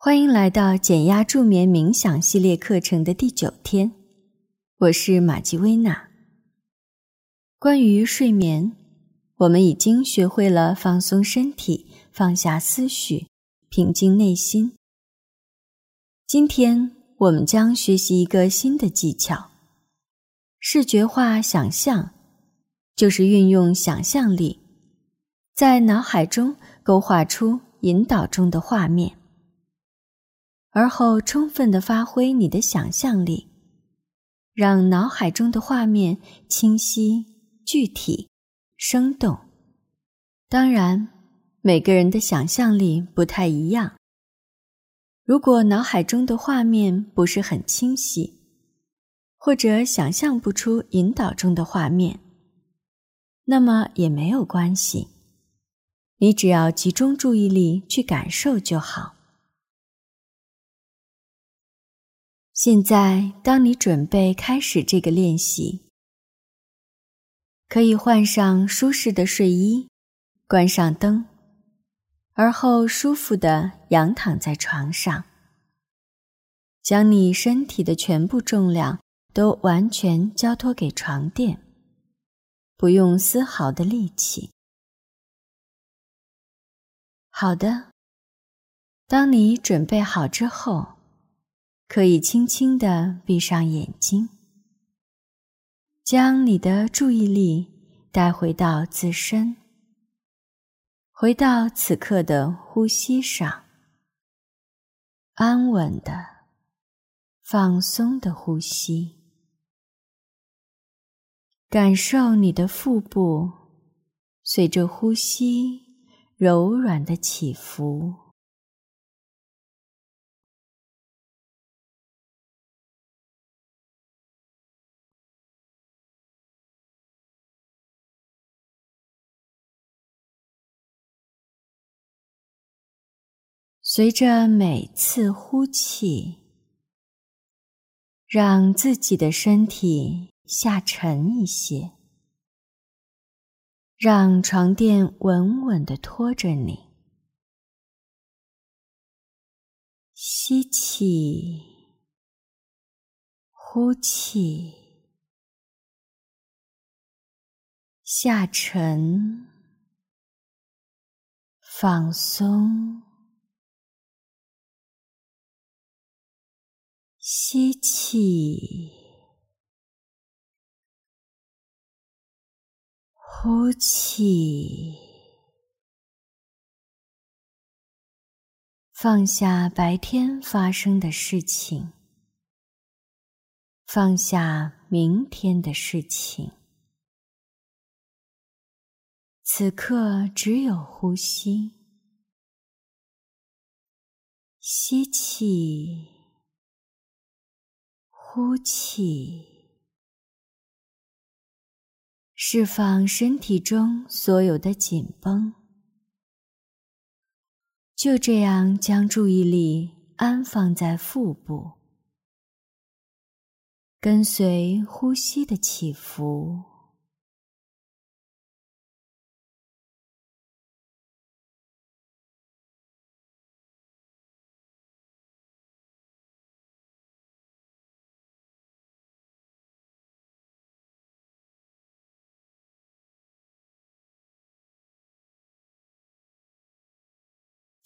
欢迎来到减压助眠冥想系列课程的第九天，我是玛吉薇娜。关于睡眠，我们已经学会了放松身体、放下思绪、平静内心。今天我们将学习一个新的技巧——视觉化想象，就是运用想象力，在脑海中勾画出引导中的画面。而后，充分的发挥你的想象力，让脑海中的画面清晰、具体、生动。当然，每个人的想象力不太一样。如果脑海中的画面不是很清晰，或者想象不出引导中的画面，那么也没有关系。你只要集中注意力去感受就好。现在，当你准备开始这个练习，可以换上舒适的睡衣，关上灯，而后舒服的仰躺在床上，将你身体的全部重量都完全交托给床垫，不用丝毫的力气。好的，当你准备好之后。可以轻轻地闭上眼睛，将你的注意力带回到自身，回到此刻的呼吸上，安稳的、放松的呼吸，感受你的腹部随着呼吸柔软的起伏。随着每次呼气，让自己的身体下沉一些，让床垫稳稳的托着你。吸气，呼气，下沉，放松。吸气，呼气，放下白天发生的事情，放下明天的事情。此刻只有呼吸，吸气。呼气，释放身体中所有的紧绷。就这样，将注意力安放在腹部，跟随呼吸的起伏。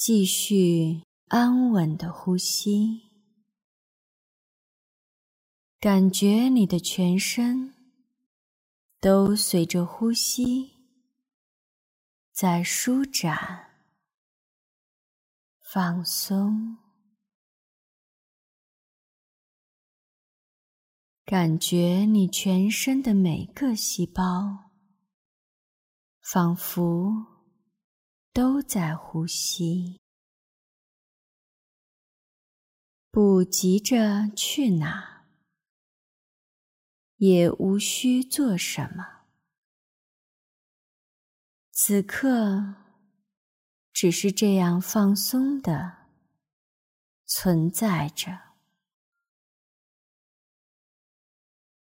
继续安稳的呼吸，感觉你的全身都随着呼吸在舒展、放松，感觉你全身的每个细胞仿佛。都在呼吸，不急着去哪，也无需做什么。此刻，只是这样放松的存在着。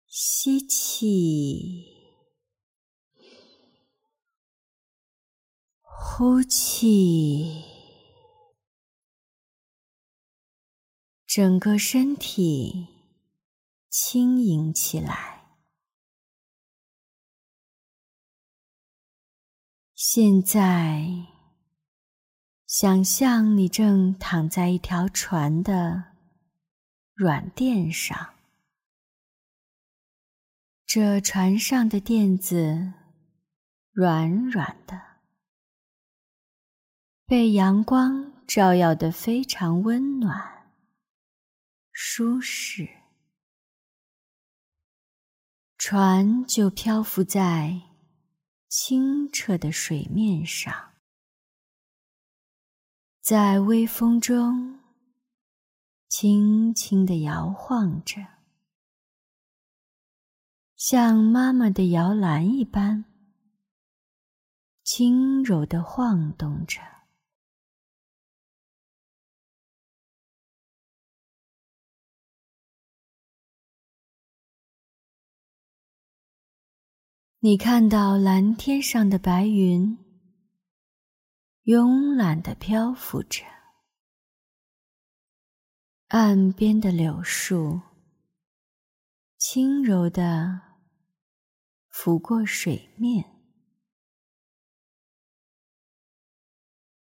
吸气。呼气，整个身体轻盈起来。现在，想象你正躺在一条船的软垫上，这船上的垫子软软的，被阳光。照耀的非常温暖、舒适，船就漂浮在清澈的水面上，在微风中轻轻地摇晃着，像妈妈的摇篮一般，轻柔地晃动着。你看到蓝天上的白云，慵懒地漂浮着；岸边的柳树，轻柔地拂过水面。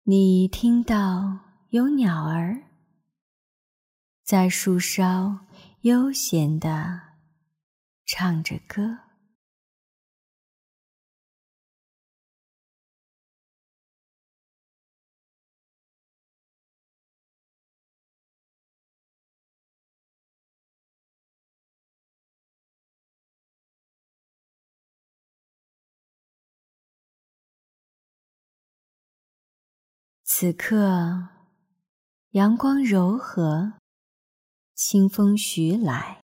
你听到有鸟儿在树梢悠闲地唱着歌。此刻，阳光柔和，清风徐来，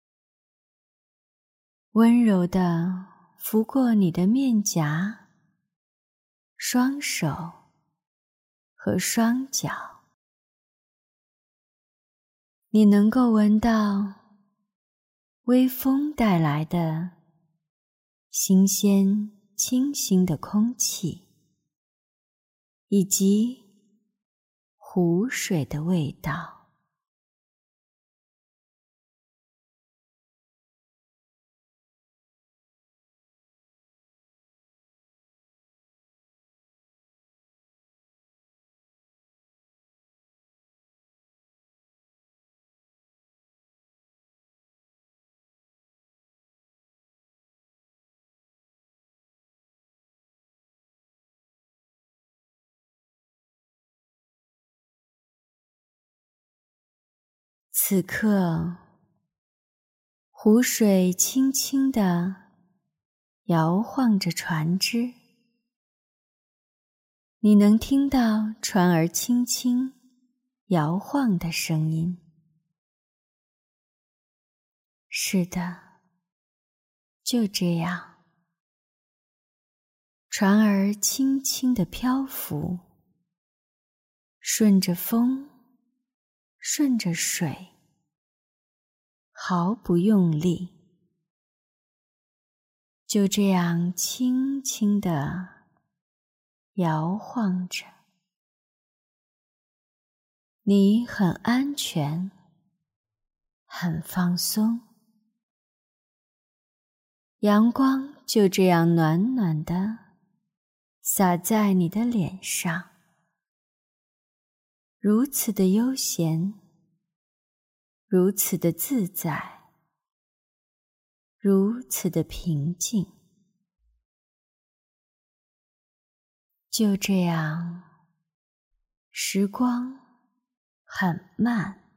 温柔地拂过你的面颊、双手和双脚。你能够闻到微风带来的新鲜、清新的空气，以及。湖水的味道。此刻，湖水轻轻地摇晃着船只，你能听到船儿轻轻摇晃的声音。是的，就这样，船儿轻轻地漂浮，顺着风。顺着水，毫不用力，就这样轻轻地摇晃着。你很安全，很放松。阳光就这样暖暖的洒在你的脸上。如此的悠闲，如此的自在，如此的平静，就这样，时光很慢，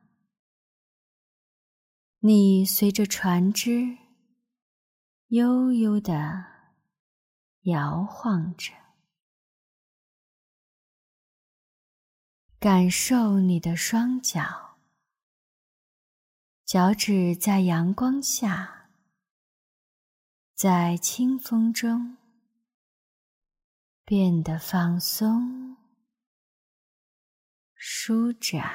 你随着船只悠悠的摇晃着。感受你的双脚，脚趾在阳光下，在清风中变得放松、舒展。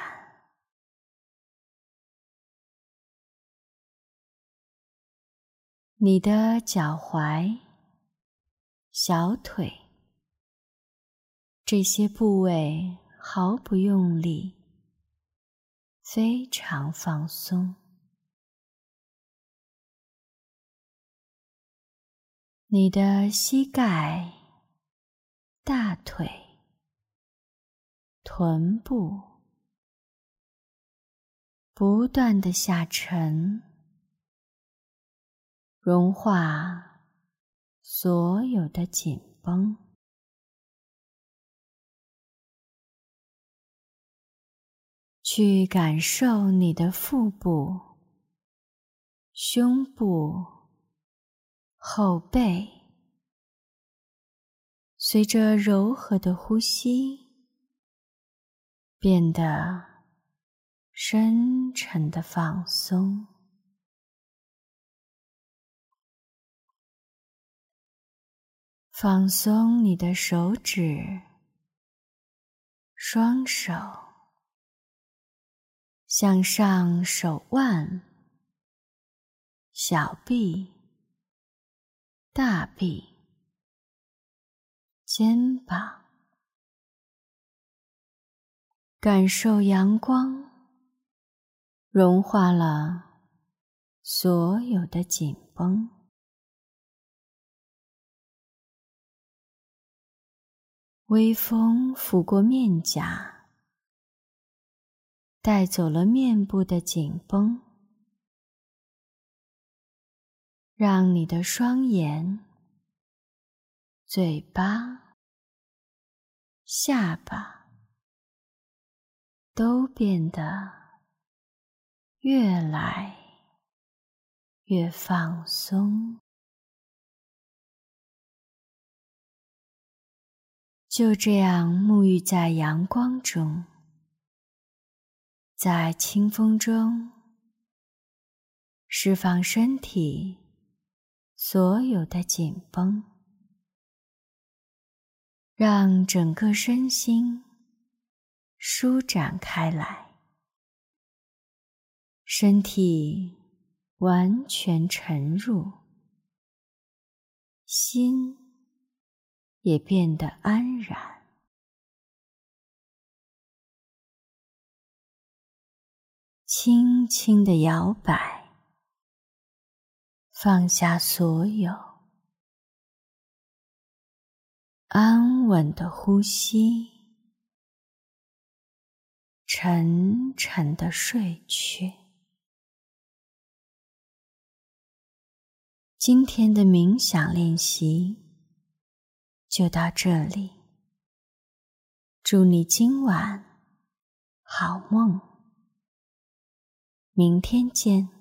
你的脚踝、小腿这些部位。毫不用力，非常放松。你的膝盖、大腿、臀部不断的下沉，融化所有的紧绷，去感受你的腹部、胸部。后背随着柔和的呼吸变得深沉的放松，放松你的手指、双手，向上手腕、小臂。大臂、肩膀，感受阳光融化了所有的紧绷。微风拂过面颊，带走了面部的紧绷。让你的双眼、嘴巴、下巴都变得越来越放松。就这样沐浴在阳光中，在清风中，释放身体。所有的紧绷，让整个身心舒展开来，身体完全沉入，心也变得安然，轻轻的摇摆。放下所有，安稳的呼吸，沉沉的睡去。今天的冥想练习就到这里，祝你今晚好梦，明天见。